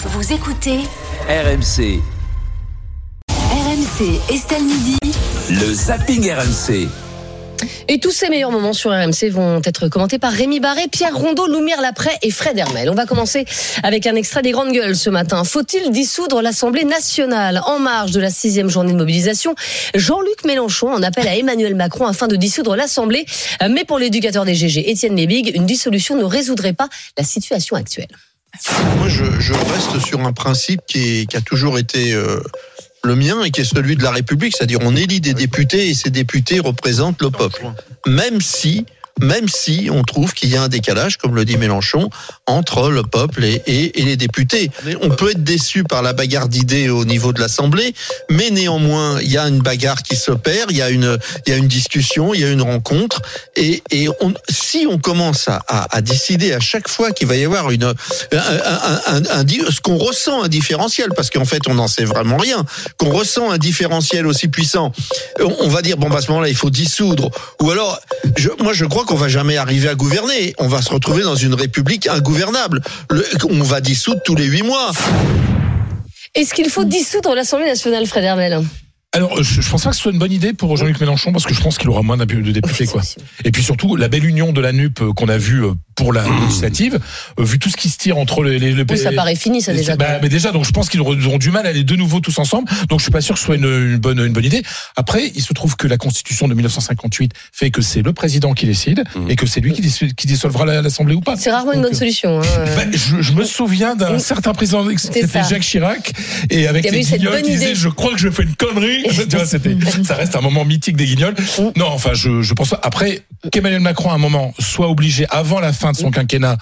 Vous écoutez RMC, RMC Estelle Midi. le zapping RMC. Et tous ces meilleurs moments sur RMC vont être commentés par Rémi Barré, Pierre Rondeau, Loumière Laprès et Fred Hermel. On va commencer avec un extrait des grandes gueules ce matin. Faut-il dissoudre l'Assemblée nationale? En marge de la sixième journée de mobilisation Jean-Luc Mélenchon en appelle à Emmanuel Macron afin de dissoudre l'Assemblée. Mais pour l'éducateur des GG, Étienne Lebig, une dissolution ne résoudrait pas la situation actuelle. Moi, je, je reste sur un principe qui, est- qui a toujours été euh, le mien et qui est celui de la République, c'est-à-dire on élit des députés et ces députés représentent le peuple. Même si, même si on trouve qu'il y a un décalage, comme le dit Mélenchon, entre le peuple et, et- et les députés. On peut être déçu par la bagarre d'idées au niveau de l'Assemblée, mais néanmoins, il y a une bagarre qui s'opère, il y a une, il y a une discussion, il y a une rencontre, et, et on, si on commence à, à, à décider à chaque fois qu'il va y avoir une, un, un- un- un- di- ce qu'on ressent un différentiel, parce qu'en fait on n'en sait vraiment rien, qu'on ressent un différentiel aussi puissant, on, on va dire bon bah à ce moment-là il faut dissoudre, ou alors je, moi je crois qu'on va jamais arriver à gouverner, on va se retrouver dans une république ingouvernable, Le- on va dissoudre tous les huit mois. Est-ce qu'il faut dissoudre l'Assemblée nationale, Fred Hermel? Alors, je, je pense pas que ce soit une bonne idée pour Jean-Luc Mélenchon parce que je pense qu'il aura moins de députés, quoi. Et puis surtout, la belle union de la NUP euh, qu'on a vue euh, pour la législative, euh, vu tout ce qui se tire entre les, les, ça paraît fini, ça déjà. bah, mais déjà, donc je pense qu'ils auront du mal à aller de nouveau tous ensemble. Donc je suis pas sûr que ce soit une, une bonne une bonne idée. Après, il se trouve que la Constitution de 1958 fait que c'est le président qui décide et que c'est lui qui, dissolvera la- l'Assemblée ou pas. C'est rarement une bonne euh, solution. hein. bah, je, je me souviens d'un certain président, c'était. Jacques Chirac, et avec Il y avait les eu cette guignols bonne qui disaient idée. Je crois que je fais une connerie. tu vois, c'était, ça reste un moment mythique des guignols. Non, enfin, je, je pense pas. Après, qu'Emmanuel Macron, à un moment, soit obligé, avant la fin de son quinquennat,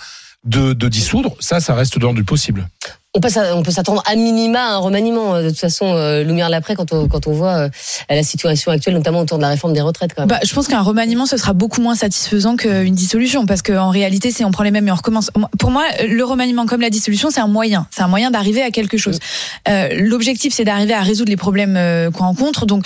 de, de dissoudre, ça, ça reste dans du possible. On peut, s'a- on peut s'attendre à minima à un remaniement. euh, De toute façon, euh, Lumière l'après, quand on, quand on voit euh, la situation actuelle, notamment autour de la réforme des retraites. Quand même. Bah, je pense qu'un remaniement, ce sera beaucoup moins satisfaisant qu'une dissolution, parce qu'en réalité, si on prend les mêmes et on recommence, pour moi, le remaniement comme la dissolution, c'est un moyen, c'est un moyen d'arriver à quelque chose. Euh, L'objectif, c'est d'arriver à résoudre les problèmes euh, qu'on rencontre. Donc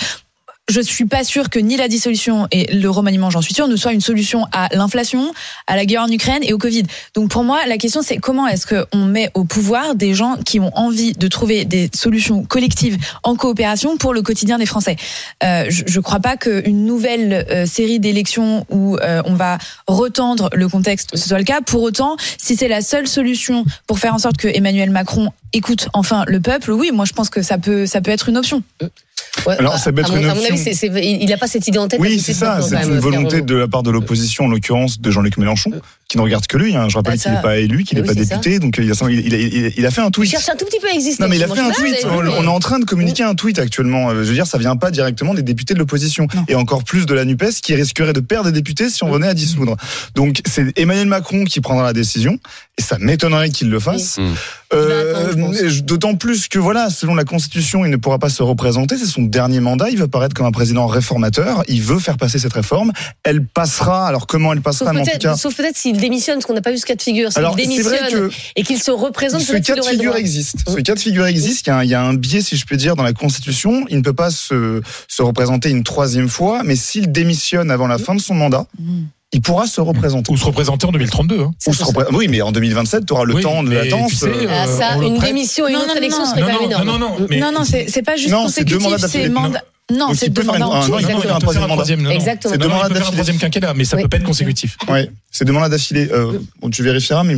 je suis pas sûre que ni la dissolution et le remaniement, j'en suis sûre, ne soit une solution à l'inflation, à la guerre en Ukraine et au Covid. Donc pour moi, la question c'est comment est-ce qu'on met au pouvoir des gens qui ont envie de trouver des solutions collectives en coopération pour le quotidien des Français? Euh, je, je crois pas qu'une nouvelle euh, série d'élections où euh, on va retendre le contexte soit le cas. Pour autant, si c'est la seule solution pour faire en sorte que Emmanuel Macron écoute enfin le peuple, oui, moi je pense que ça peut ça peut être une option. Ouais, Alors, ça peut être à mon, une à mon avis, option. c'est- c'est- il qui ne regarde que lui. Hein. Je rappelle Bah, qu'il n'est pas élu, qu'il n'est Oui, pas ça. député. Donc, il a, il, a, il il fait un Il tweet. cherche un tout petit peu à exister. Non, mais il a fait un tweet. On, est en train de communiquer un tweet actuellement. Euh, Je veux dire, ça vient pas directement des députés de l'opposition. Et encore plus de la NUPES qui risquerait de perdre des députés si on venait à dissoudre. Donc, c'est Emmanuel Macron qui prendra la décision. Et ça m'étonnerait qu'il le fasse. Oui. Euh, Il D'autant plus que, voilà, selon la Constitution, il ne pourra pas se représenter. C'est son dernier mandat. Il va paraître comme un président réformateur. Il veut faire passer cette réforme. Elle passera. Alors, comment elle passera, mais en tout cas. peut-être, sauf peut-être s'il démissionne, parce qu'on n'a pas vu ce cas de figure. Alors, c'est démissionne vrai que et qu'il se représente, ce cas de figure existe. Ce cas de figure existe. Il y, a un, il y a un biais, si je peux dire, dans la Constitution. Il ne peut pas se, se représenter une troisième fois, mais s'il démissionne avant la fin de son mandat, il pourra se représenter. Ou se représenter en 2032. Hein. Ça, Ou ça, se repré- Oui, mais en 2027, tu auras le Oui, temps de latence. tu sais, euh, Ah, Euh, ça, on le une prête. démission et une Non, autre non, élection non, serait Non, quand même non, énorme. non, non, non, mais- non, non, c'est pas juste Non, c'est deux consécutif, mandats c'est mandat. Non, Donc, c'est deux mandats en un- tout. non, il peut exactement. faire un troisième mandat. non, non. Exactement. C'est deux mandats d'affilée. troisième quinquennat, mais ça Oui. peut pas être consécutif. Ouais, c'est deux mandats d'affilée. Euh, bon, tu vérifieras, mais Euh,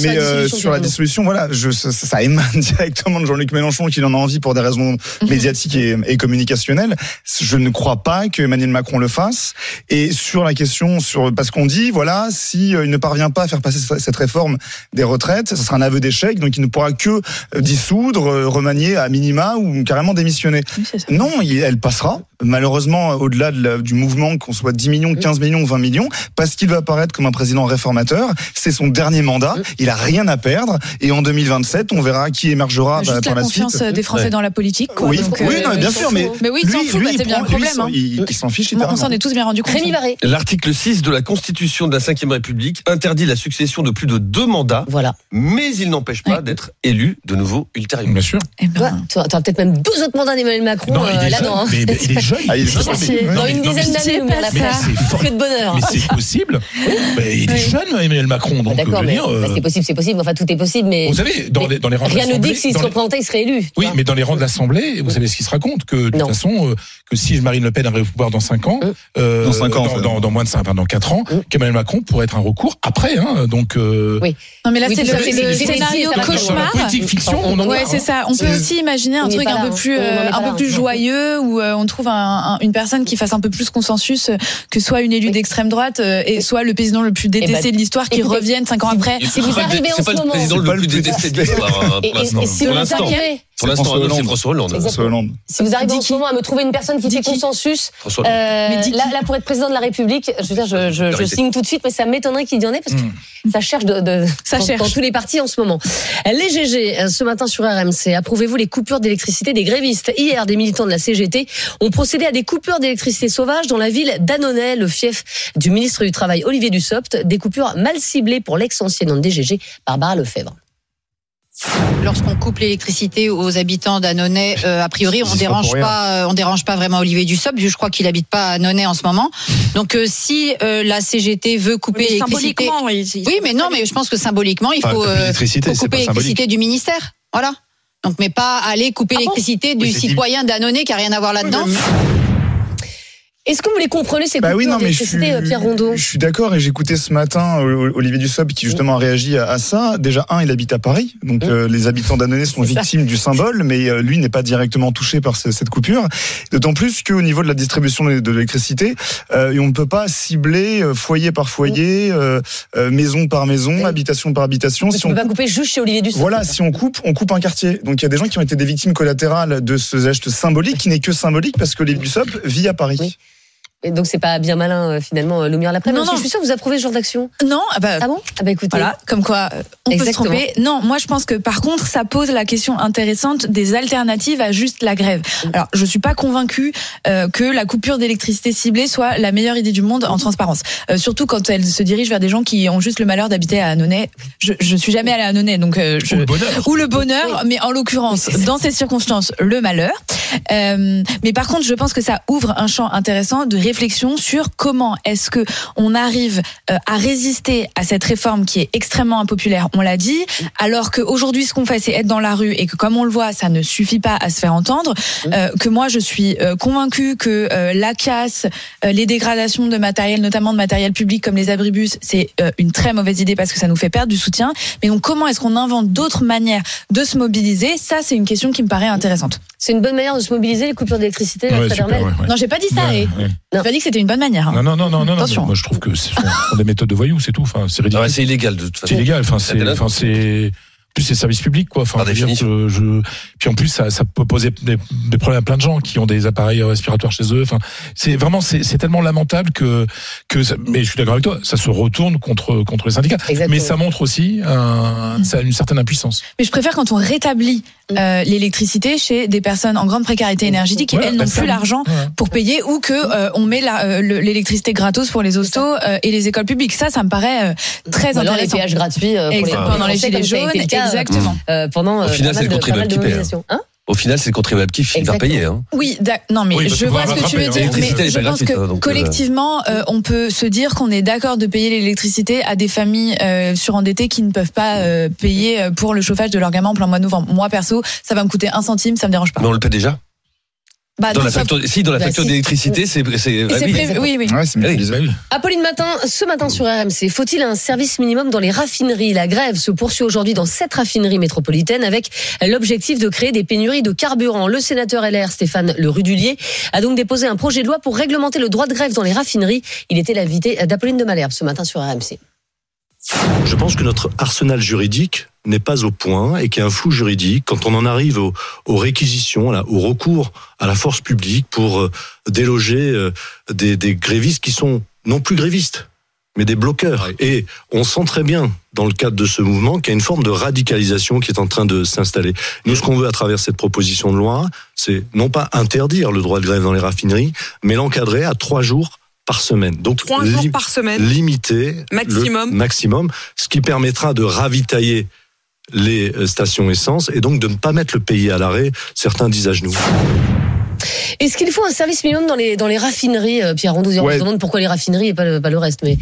mais la euh, dissolution, sur la dissolution, voilà, je, ça, ça émane directement de Jean-Luc Mélenchon qu'il en a envie pour des raisons médiatiques et, communicationnelles. Je ne crois pas que Emmanuel Macron le fasse. Et sur la question, sur parce qu'on dit, voilà, si euh, il ne parvient pas à faire passer cette- réforme des retraites, ce sera un aveu d'échec, donc il ne pourra que euh, dissoudre, euh, remanier à minima ou carrément démissionner. Oui, c'est ça. Non, il- elle passera. Malheureusement, au-delà de du mouvement, qu'on soit 10 millions, 15 millions, 20 millions, parce qu'il va apparaître comme un président réformateur. C'est son dernier mandat. Il a rien à perdre. Et en 2027, on verra qui émergera bah, Juste par la la confiance suite. des Français Ouais. dans la politique. Quoi. Oui, Donc, oui, euh, non, bien sûr, mais. Mais oui, il s'en fout, bah, c'est il bien le problème, lui, il s'en- hein. il, il s'en fiche on littéralement. s'en est tous bien rendu compte. L'article 6 de la Constitution de la Ve République interdit la succession de plus de deux mandats, Voilà. mais il n'empêche pas Ouais. d'être élu de nouveau ultérieurement. Bien sûr. Eh ben, Toi, tu auras peut-être même 12 autres mandats d'Emmanuel Macron Non, il euh, est là-dedans. jeune, hein. mais, mais il est jeune. Ah, il est Non, jeune. mais- Dans non, une non, dizaine c'est- d'années, pas ça. Mais c'est Que de bonheur. Mais c'est possible. Mais il est Oui. jeune, Emmanuel Macron. Donc, D'accord, veux mais dire, euh, bah, c'est possible, c'est possible. Enfin, tout est possible, mais vous savez, dans mais les, dans les rangs de rien ne dit l'Assemblée- que s'il se représentait, il serait élu. Oui, mais dans les rangs de l'Assemblée, vous savez ce qui se raconte que de toute façon, euh, que si Marine Le Pen arrive au pouvoir dans 5 ans, Hum. Dans ans, moins de 5, enfin, dans 4 ans, Hum. qu'Emmanuel Macron pourrait être un recours après. Hein, donc, Oui. Non, mais là, c'est le, scénario cauchemar. politique fiction, on en Ouais, c'est hein. ça. On peut aussi imaginer un truc pas un peu hein. plus, un peu plus joyeux, où euh, on trouve un- un- une personne qui fasse un peu plus consensus euh, que soit une élue Oui. d'extrême droite euh, et soit le président le plus détesté ben, de l'histoire qui revienne cinq ans après. Si vous C'est pas le- arrivez en C'est pas ce le moment- président C'est pas le plus le plus détesté de l'histoire. Et, si vous arrivez, Pour l'instant, François Hollande. François Hollande. François Hollande. si vous arrivez en ce moment à me trouver une personne qui qui consensus, François Hollande. euh, là, là, pour être président de la République, je veux dire, je, je, je signe tout de suite, mais ça m'étonnerait qu'il y en ait parce que Hmm. ça cherche de, de- Ça dans, cherche. dans tous les partis en ce moment. Les GG, euh, ce matin sur RMC, approuvez-vous les coupures d'électricité des grévistes? Hier, des militants de la CGT ont procédé à des coupures d'électricité sauvages dans la ville d'Annonay, le fief du ministre du Travail Olivier Dussopt. Des coupures mal ciblées pour l'ex-ancienne des GG, Barbara Lefebvre. Lorsqu'on coupe l'électricité aux habitants d'Annonay, euh, a priori, on dérange pas, euh, on dérange pas vraiment Olivier Dussopt. Je crois qu'il habite pas à Annonay en ce moment. Donc, euh, si euh, la CGT veut couper l'électricité, oui, mais non, mais je pense que symboliquement, il faut, couper euh, l'électricité, faut couper du ministère. Voilà. Donc, mais pas aller couper Ah bon l'électricité du Oui, citoyen d'Annonay qui a rien à voir là-dedans. Est-ce que vous les comprenez ces Bah coupures oui, non, mais je suis, Pierre Rondeau? je suis d'accord et j'écoutais ce matin euh, Olivier Dussopt qui justement a réagi à, à ça. Déjà, un, il habite à Paris, donc Mmh. euh, les habitants d'Annonay sont ça. victimes du symbole, mais euh, lui n'est pas directement touché par ce- cette coupure. D'autant plus qu'au niveau de la distribution de de l'électricité, euh, on ne peut pas cibler foyer par foyer, euh, maison par maison, Oui. habitation par habitation. Tu Si peux on pas coupe- couper juste chez Olivier Dussopt. voilà, si on coupe, on coupe un quartier. Donc il y a des gens qui ont été des victimes collatérales de ce geste symbolique qui n'est que symbolique parce que Olivier Dussopt vit à Paris. Oui. Et donc c'est pas bien malin euh, finalement, euh, Lumière l'après. Non, Non. Je suis sûre que vous approuvez ce genre d'action. Non, ah bah, Ah bon? Ah bah écoutez. Voilà, comme quoi euh, on Exactement. peut se tromper. Non, moi je pense que par contre ça pose la question intéressante des alternatives à juste la grève. Alors je suis pas convaincue euh, que la coupure d'électricité ciblée soit la meilleure idée du monde en transparence. Euh, surtout quand elle se dirige vers des gens qui ont juste le malheur d'habiter à Annonay. Je, je suis jamais allée à Annonay, donc euh, je, Ou le bonheur. ou le bonheur, mais en l'occurrence, dans ces circonstances, le malheur. Euh, mais par contre, je pense que ça ouvre un champ intéressant de réflexion sur comment est-ce que on arrive euh, à résister à cette réforme qui est extrêmement impopulaire, on l'a dit, alors qu'aujourd'hui, ce qu'on fait, c'est être dans la rue et que, comme on le voit, ça ne suffit pas à se faire entendre. Euh, que moi, je suis euh, convaincue que euh, la casse, euh, les dégradations de matériel, notamment de matériel public comme les abribus, c'est euh, une très mauvaise idée parce que ça nous fait perdre du soutien. Mais donc, comment est-ce qu'on invente d'autres manières de se mobiliser? Ça, c'est une question qui me paraît intéressante. C'est une bonne manière de se mobiliser les coupures d'électricité. Ouais, ouais, ouais. Non, j'ai pas dit ça. Ouais, et ouais. Pas dit que c'était une bonne manière. hein. Non, non, non, non, non, non. Attention. mais Moi, je trouve que ce sont des méthodes de voyous, c'est tout. Enfin, c'est ridicule. ouais, C'est illégal de toute c'est façon. illégal. Enfin, c'est, délinquant. enfin, c'est, plus, c'est service public, quoi. Enfin, je que je, puis en plus, ça, ça peut poser des, des problèmes à plein de gens qui ont des appareils respiratoires chez eux. Enfin, c'est vraiment, c'est, c'est tellement lamentable que, que, ça- mais je suis d'accord avec toi, ça se retourne contre, contre les syndicats. Exactement. Mais ça montre aussi un, ça a une certaine impuissance. Mais je préfère quand on rétablit euh, l'électricité chez des personnes en grande précarité énergétique et Voilà, elles n'ont plus l'argent Ouais. pour payer ou que euh, on met la, euh, le- l'électricité gratos pour les hostos euh, et les écoles publiques. Ça, ça me paraît euh, très alors les intéressant. péages gratuits euh, pour les Exact, pendant les gilets jaunes, exactement. euh, pendant Au euh, final, c'est le contribuable qui paie, mobilisations. Hein Au final, c'est le contribuable qui finit par payer. Hein. Oui, non, mais Oui, je vois ce que tu veux hein. dire. Mais je pense gratuite, que hein, donc, euh, collectivement, euh, on peut se dire qu'on est d'accord de payer l'électricité à des familles euh, surendettées qui ne peuvent pas euh, payer pour le chauffage de leur gamin en plein mois de novembre. Moi, perso, ça va me coûter un centime, ça me dérange pas. Mais on le paie déjà? Bah, Dans la ça- facture, si, dans la Bah, facture si. d'électricité, c'est, ah oui. prévu- oui, oui. Ouais, Ah. Bah oui. Apolline Matin, ce matin sur RMC, faut-il un service minimum dans les raffineries? La grève se poursuit aujourd'hui dans sept raffineries métropolitaines avec l'objectif de créer des pénuries de carburant. Le sénateur LR Stéphane Le Rudulier a donc déposé un projet de loi pour réglementer le droit de grève dans les raffineries. Il était l'invité d'Apolline de Malherbe ce matin sur RMC. Je pense que notre arsenal juridique n'est pas au point et qu'il y a un flou juridique quand on en arrive aux, aux réquisitions, là, au recours à la force publique pour euh, déloger euh, des, des grévistes qui sont non plus grévistes, mais des bloqueurs. Et on sent très bien, dans le cadre de ce mouvement, qu'il y a une forme de radicalisation qui est en train de s'installer. Nous, ce qu'on veut à travers cette proposition de loi, c'est non pas interdire le droit de grève dans les raffineries, mais l'encadrer à trois jours par semaine. Donc, Trois jours par semaine. limiter Maximum. le maximum, ce qui permettra de ravitailler les euh, stations essence et donc de ne pas mettre le pays à l'arrêt. Certains disent à genoux. Est-ce qu'il faut un service minimum dans les dans les raffineries, euh, Pierre Rondeau On se demande pourquoi les raffineries et pas le, pas le reste, mais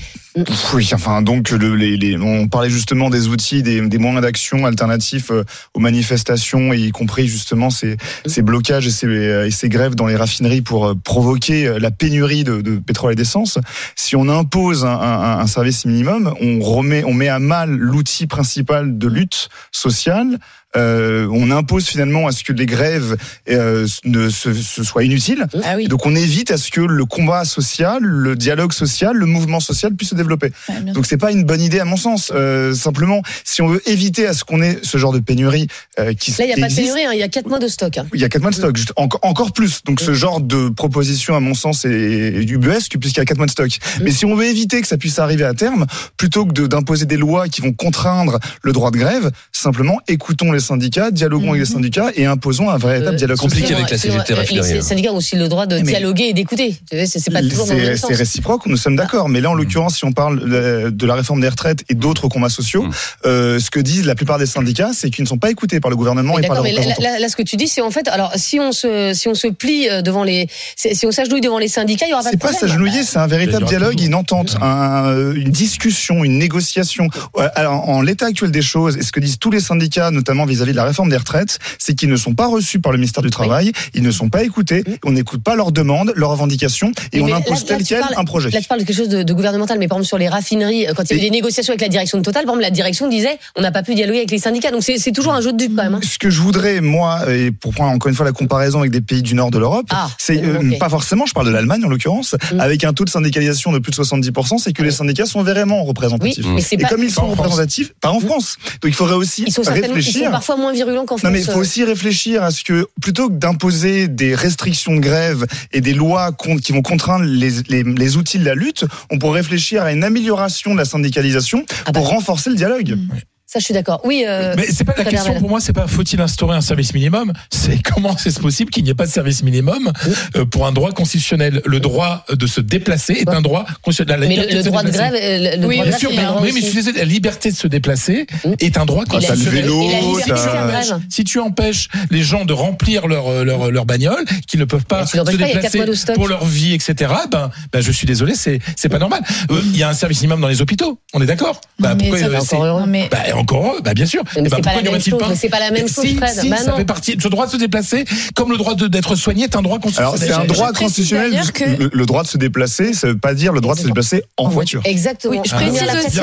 oui, enfin donc le, les, les, on parlait justement des outils, des, des moyens d'action alternatifs euh, aux manifestations, et y compris justement ces, ces blocages et ces, et ces, grèves dans les raffineries pour euh, provoquer la pénurie de, de pétrole et d'essence. Si on impose un, un, un, service minimum, on remet, on met à mal l'outil principal de lutte sociale euh, on impose finalement à ce que les grèves euh, ne se, se, soient inutiles. Ah oui. Donc on évite à ce que le combat social, le dialogue social, le mouvement social puisse se développer. Ouais, Donc c'est pas une bonne idée à mon sens. Euh, simplement, si on veut éviter à ce qu'on ait ce genre de pénurie euh, qui là il y a pas de pénurie, hein, il y a quatre mois de stock. Hein. Il y a quatre mois de stock, juste, encore, encore plus. Donc ce genre de proposition à mon sens est du UBS puisqu'il y a quatre mois de stock. Mmh. Mais si on veut éviter que ça puisse arriver à terme, plutôt que d'imposer des lois qui vont contraindre le droit de grève, simplement écoutons les syndicats, dialoguons mmh. avec les syndicats et imposons un véritable dialogue compliqué avec la CGT. Les syndicats ont aussi le droit de Mais dialoguer et d'écouter. C'est pas toujours C'est réciproque, nous sommes d'accord. Mais là, en l'occurrence, si on parle de la réforme des retraites et d'autres combats sociaux, mmh. euh, ce que disent la plupart des syndicats, c'est qu'ils ne sont pas écoutés par le gouvernement et par les représentants. Là, là, ce que tu dis, c'est en fait, alors si on se si on se plie devant les, si on s'agenouille devant les syndicats, il y aura pas de problème. C'est pas s'agenouiller, c'est un véritable dialogue, une entente, un, une discussion, une négociation. Alors, en l'état actuel des choses, et ce que disent tous les syndicats, notamment vis-à-vis -vis de la réforme des retraites, c'est qu'ils ne sont pas reçus par le ministère du Travail, oui. ils ne sont pas écoutés, on n'écoute pas leurs demandes, leurs revendications, et mais on impose là, tel là, quel parles, un projet. Là, tu parles de quelque chose de, de, gouvernemental, mais par exemple sur les raffineries, quand il y a eu des négociations avec la direction de Total, par exemple, la direction disait on n'a pas pu dialoguer avec les syndicats, donc c'est toujours un jeu de dupe quand même. Hein. Ce que je voudrais, moi, et pour prendre encore une fois la comparaison avec des pays du nord de l'Europe, ah, c'est euh, okay. pas forcément, je parle de l'Allemagne en l'occurrence, mmh. avec un taux de syndicalisation de plus de 70%, c'est que les syndicats sont vraiment représentatifs. Oui, et pas, comme ils sont représentatifs, pas en France. Donc il faudrait aussi ils réfléchir. Parfois moins virulents qu'en France. Non mais il faut aussi réfléchir à ce que plutôt que d'imposer des restrictions de grève et des lois qui vont contraindre les, les, les, outils de la lutte, on pourrait réfléchir à une amélioration de la syndicalisation ah bah. pour renforcer le dialogue. Mmh. Ça, je suis d'accord. Oui. Euh, mais c'est pas la question pour moi. C'est pas faut-il instaurer un service minimum. C'est comment c'est possible qu'il n'y ait pas de service minimum euh, pour un droit constitutionnel. Le droit de se déplacer est un droit constitutionnel. mais le, le droit de grève, le oui, droit bien sûr. Mais, oui, mais je suis désolé, la liberté de se déplacer est un droit constitutionnel. Vélo, et la ça... Si tu empêches les gens de remplir leur leur, leur bagnole, qui ne peuvent pas se déplacer pour leur vie, etc. Ben, ben je suis désolé, c'est c'est pas normal. Il y a un service minimum dans les hôpitaux. On est d'accord? Ben, pourquoi encore heureux, bah bien sûr. Mais bah, c'est pas, la même chose. C'est pas la même chose, si, Fred. Si, bah ça fait partie. Ce droit de se déplacer, comme le droit d'être soigné, est un droit constitutionnel. Alors c'est un droit constitutionnel. Que... Le, le, droit de se déplacer, ça veut pas dire le droit de se déplacer en voiture. Exactement. Oui, je précise ah, aussi.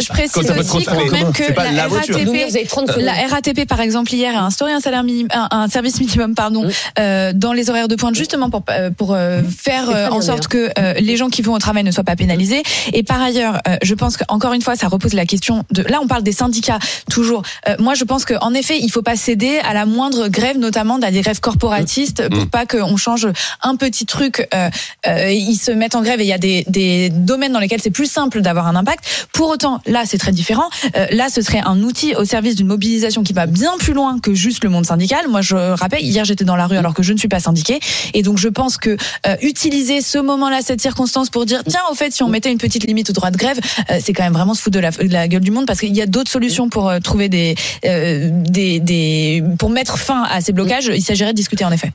Je précise aussi quand même que la RATP, la RATP par exemple hier a instauré un salaire minimum, un service minimum pardon, dans les horaires de pointe justement pour pour faire en sorte que les gens qui vont au travail ne soient pas pénalisés. Et par ailleurs, je pense qu'encore une fois, ça repose la question de là on parle des syndicats toujours. Euh, moi, je pense qu'en effet, il faut pas céder à la moindre grève, notamment dans des grèves corporatistes, pour pas qu'on change un petit truc. Euh, euh, ils se mettent en grève et il y a des, des domaines dans lesquels c'est plus simple d'avoir un impact. Pour autant, là, c'est très différent. Euh, là, ce serait un outil au service d'une mobilisation qui va bien plus loin que juste le monde syndical. Moi, je rappelle, hier, j'étais dans la rue alors que je ne suis pas syndiquée, et donc je pense que utiliser ce moment-là, cette circonstance, pour dire tiens, au fait, si on mettait une petite limite au droit de grève, c'est quand même vraiment se foutre de la, de la gueule du monde parce qu'il y a d'autres solutions pour euh, trouver des, euh, des, des, pour mettre fin à ces blocages. Il s'agirait de discuter en effet.